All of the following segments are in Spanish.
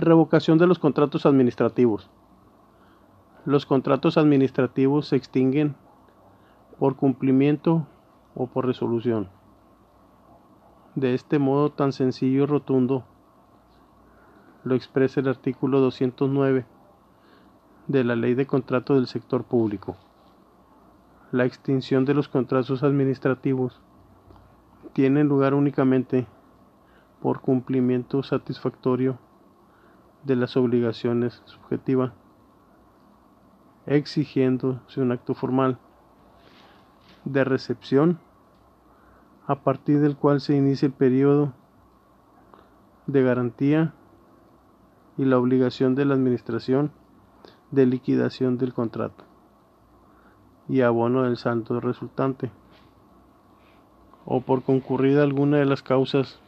Revocación de los contratos administrativos. Los contratos administrativos se extinguen por cumplimiento o por resolución. De este modo tan sencillo y rotundo lo expresa el artículo 209 de la Ley de Contrato del Sector Público. La extinción de los contratos administrativos tiene lugar únicamente por cumplimiento satisfactorio de las obligaciones subjetivas, exigiéndose un acto formal de recepción a partir del cual se inicia el periodo de garantía y la obligación de la administración de liquidación del contrato y abono del saldo resultante o por concurrida alguna de las causas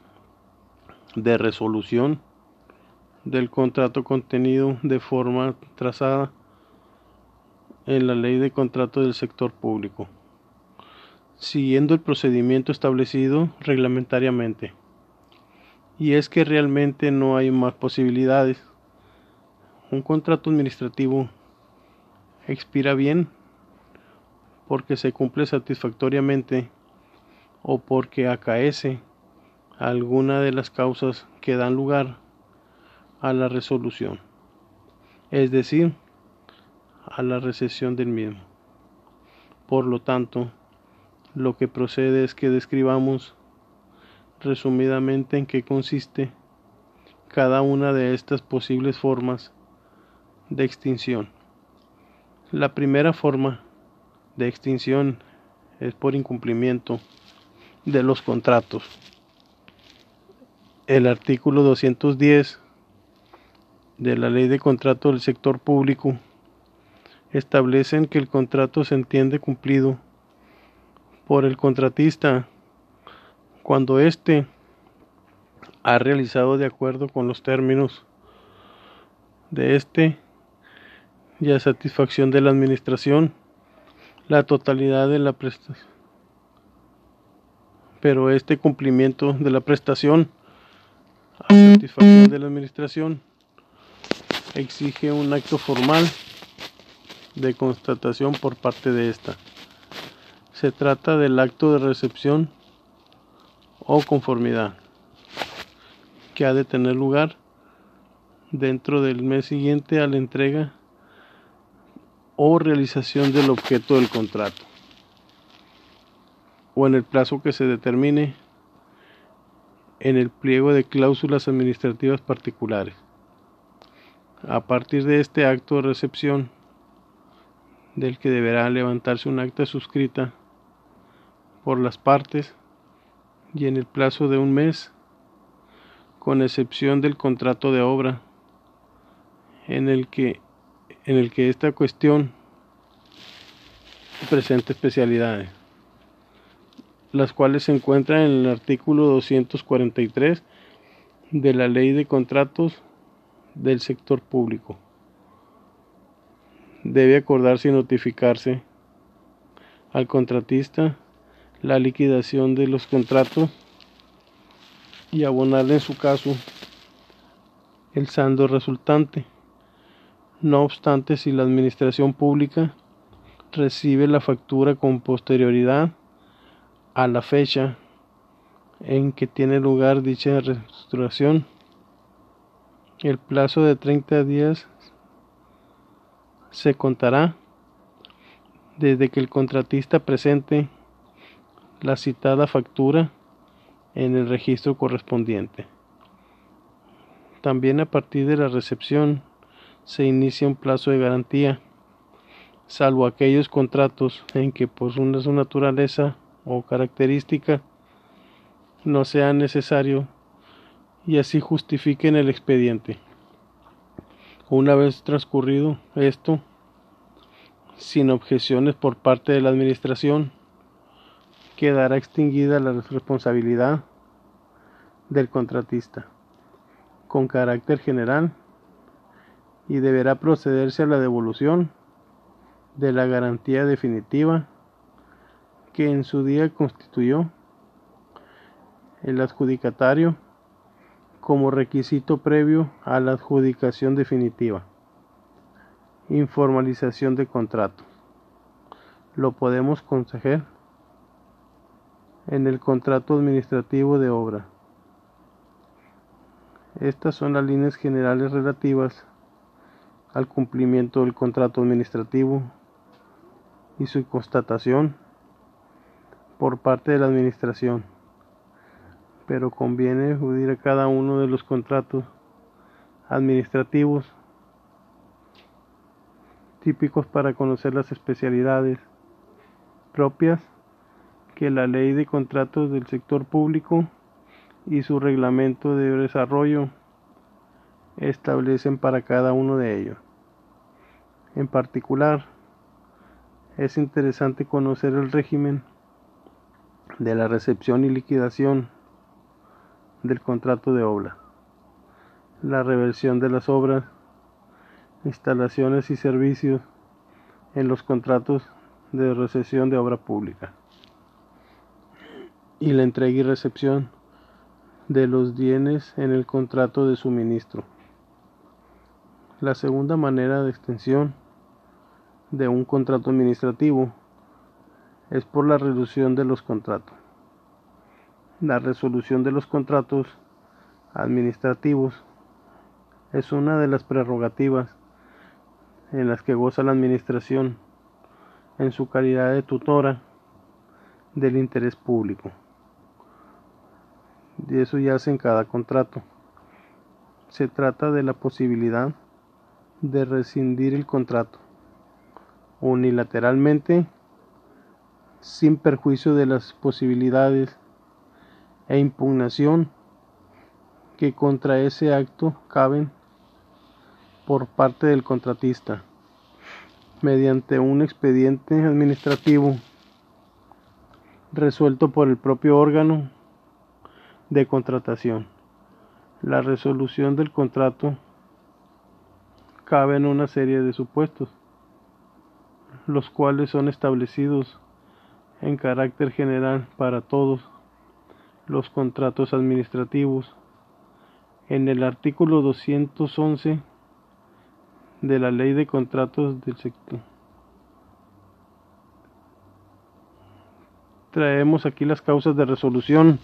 de resolución del contrato contenido de forma trazada en la ley de contrato del sector público, siguiendo el procedimiento establecido reglamentariamente. Y es que realmente no hay más posibilidades. Un contrato administrativo expira bien porque se cumple satisfactoriamente o porque acaece alguna de las causas que dan lugar a la resolución, es decir, a la recesión del mismo. Por lo tanto, lo que procede es que describamos resumidamente en qué consiste cada una de estas posibles formas de extinción. La primera forma de extinción es por incumplimiento de los contratos. El artículo 210 de la Ley de Contrato del Sector Público establecen que el contrato se entiende cumplido por el contratista cuando éste ha realizado de acuerdo con los términos de este y a satisfacción de la administración la totalidad de la prestación pero este cumplimiento de la prestación a satisfacción de la administración exige un acto formal de constatación por parte de esta. Se trata del acto de recepción o conformidad que ha de tener lugar dentro del mes siguiente a la entrega o realización del objeto del contrato o en el plazo que se determine en el pliego de cláusulas administrativas particulares. A partir de este acto de recepción, del que deberá levantarse un acta suscrita por las partes y en el plazo de un mes, con excepción del contrato de obra, en el que, en el que esta cuestión presenta especialidades las cuales se encuentran en el artículo 243 de la Ley de Contratos del Sector Público. Debe acordarse y notificarse al contratista la liquidación de los contratos y abonarle en su caso el saldo resultante. No obstante, si la administración pública recibe la factura con posterioridad, a la fecha en que tiene lugar dicha reestructuración. El plazo de 30 días se contará desde que el contratista presente la citada factura en el registro correspondiente. También a partir de la recepción se inicia un plazo de garantía, salvo aquellos contratos en que por su naturaleza o característica no sea necesario y así justifiquen el expediente. Una vez transcurrido esto, sin objeciones por parte de la Administración, quedará extinguida la responsabilidad del contratista con carácter general y deberá procederse a la devolución de la garantía definitiva que en su día constituyó el adjudicatario como requisito previo a la adjudicación definitiva. Informalización de contrato. Lo podemos conseguir en el contrato administrativo de obra. Estas son las líneas generales relativas al cumplimiento del contrato administrativo y su constatación por parte de la administración. Pero conviene acudir a cada uno de los contratos administrativos típicos para conocer las especialidades propias que la ley de contratos del sector público y su reglamento de desarrollo establecen para cada uno de ellos. En particular, es interesante conocer el régimen de la recepción y liquidación del contrato de obra, la reversión de las obras, instalaciones y servicios en los contratos de recepción de obra pública y la entrega y recepción de los bienes en el contrato de suministro. La segunda manera de extensión de un contrato administrativo es por la reducción de los contratos. La resolución de los contratos administrativos es una de las prerrogativas en las que goza la administración en su calidad de tutora del interés público y eso ya hace en cada contrato. Se trata de la posibilidad de rescindir el contrato unilateralmente sin perjuicio de las posibilidades e impugnación que contra ese acto caben por parte del contratista mediante un expediente administrativo resuelto por el propio órgano de contratación. La resolución del contrato cabe en una serie de supuestos, los cuales son establecidos en carácter general para todos los contratos administrativos en el artículo 211 de la Ley de Contratos del Sector. Traemos aquí las causas de resolución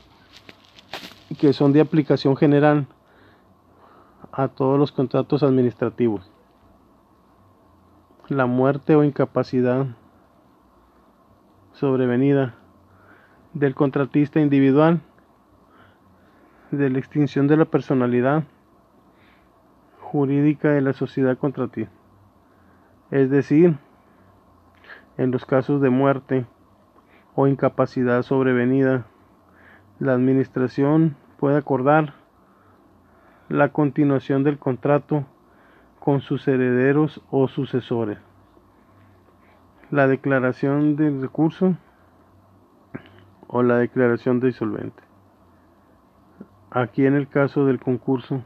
que son de aplicación general a todos los contratos administrativos. La muerte o incapacidad sobrevenida del contratista individual, de la extinción de la personalidad jurídica de la sociedad contratista. Es decir, en los casos de muerte o incapacidad sobrevenida la Administración puede acordar la continuación del contrato con sus herederos o sucesores. La declaración del recurso o la declaración de disolvente. Aquí en el caso del concurso,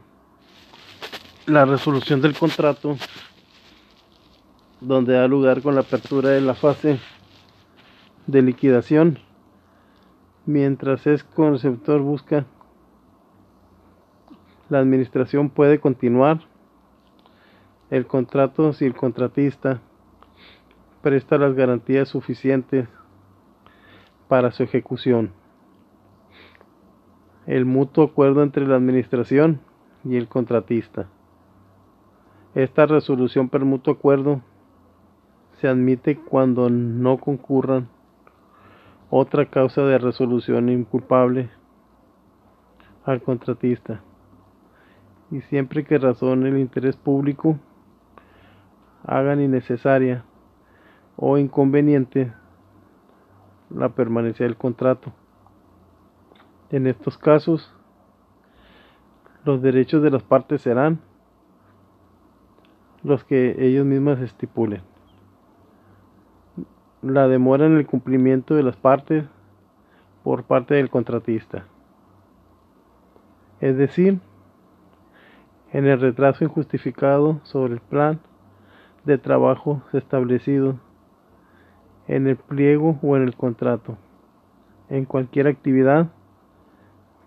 la resolución del contrato, donde da lugar con la apertura de la fase de liquidación Mientras es conceptor busca, la administración puede continuar el contrato si el contratista presta las garantías suficientes para su ejecución. El mutuo acuerdo entre la administración y el contratista. Esta resolución per mutuo acuerdo se admite cuando no concurran otra causa de resolución inculpable al contratista y siempre que razón el interés público hagan innecesaria o inconveniente la permanencia del contrato. En estos casos, los derechos de las partes serán los que ellos mismas estipulen la demora en el cumplimiento de las partes por parte del contratista. Es decir, en el retraso injustificado sobre el plan de trabajo establecido en el pliego o en el contrato, en cualquier actividad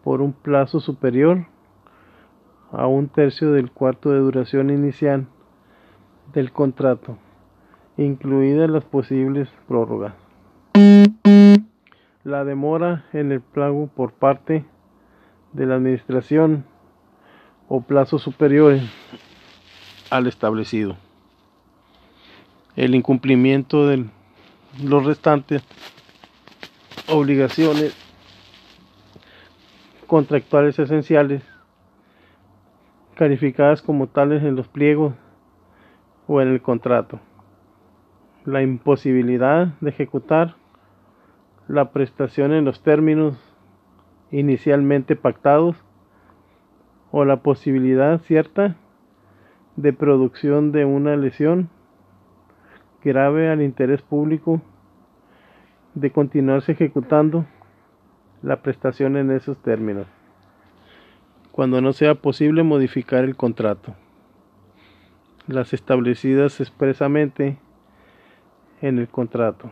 por un plazo superior a un tercio del cuarto de duración inicial del contrato, incluidas las posibles prórrogas. La demora en el pago por parte de la administración o plazos superiores al establecido. El incumplimiento de los restantes obligaciones contractuales esenciales calificadas como tales en los pliegos o en el contrato. La imposibilidad de ejecutar la prestación en los términos inicialmente pactados o la posibilidad cierta de producción de una lesión grave al interés público de continuarse ejecutando la prestación en esos términos, cuando no sea posible modificar el contrato, las establecidas expresamente en el contrato,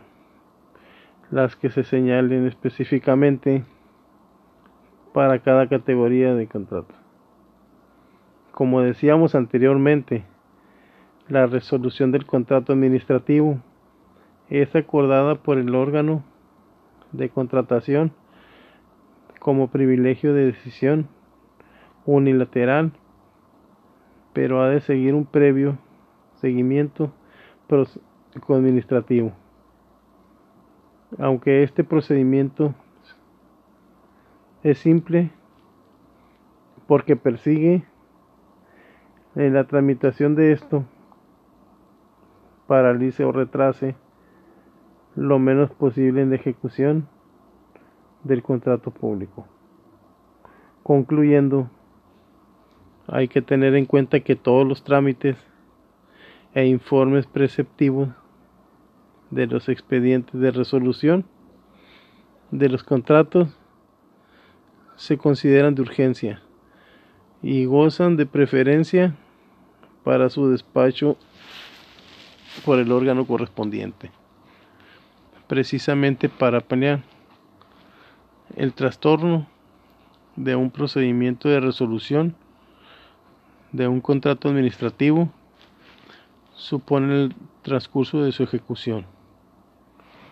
las que se señalen específicamente para cada categoría de contrato. Como decíamos anteriormente, la resolución del contrato administrativo es acordada por el órgano de contratación como privilegio de decisión unilateral, pero ha de seguir un previo seguimiento administrativo. Aunque este procedimiento es simple porque persigue en la tramitación de esto paralice o retrase lo menos posible en la ejecución del contrato público. Concluyendo, hay que tener en cuenta que todos los trámites e informes preceptivos de los expedientes de resolución de los contratos se consideran de urgencia y gozan de preferencia para su despacho por el órgano correspondiente, precisamente para pelear el trastorno de un procedimiento de resolución de un contrato administrativo supone el transcurso de su ejecución.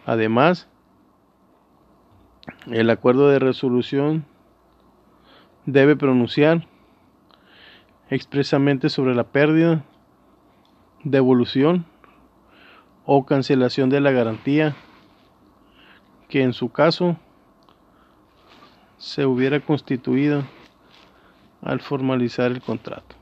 Además, el acuerdo de resolución debe pronunciar expresamente sobre la pérdida, devolución o cancelación de la garantía que en su caso se hubiera constituido al formalizar el contrato.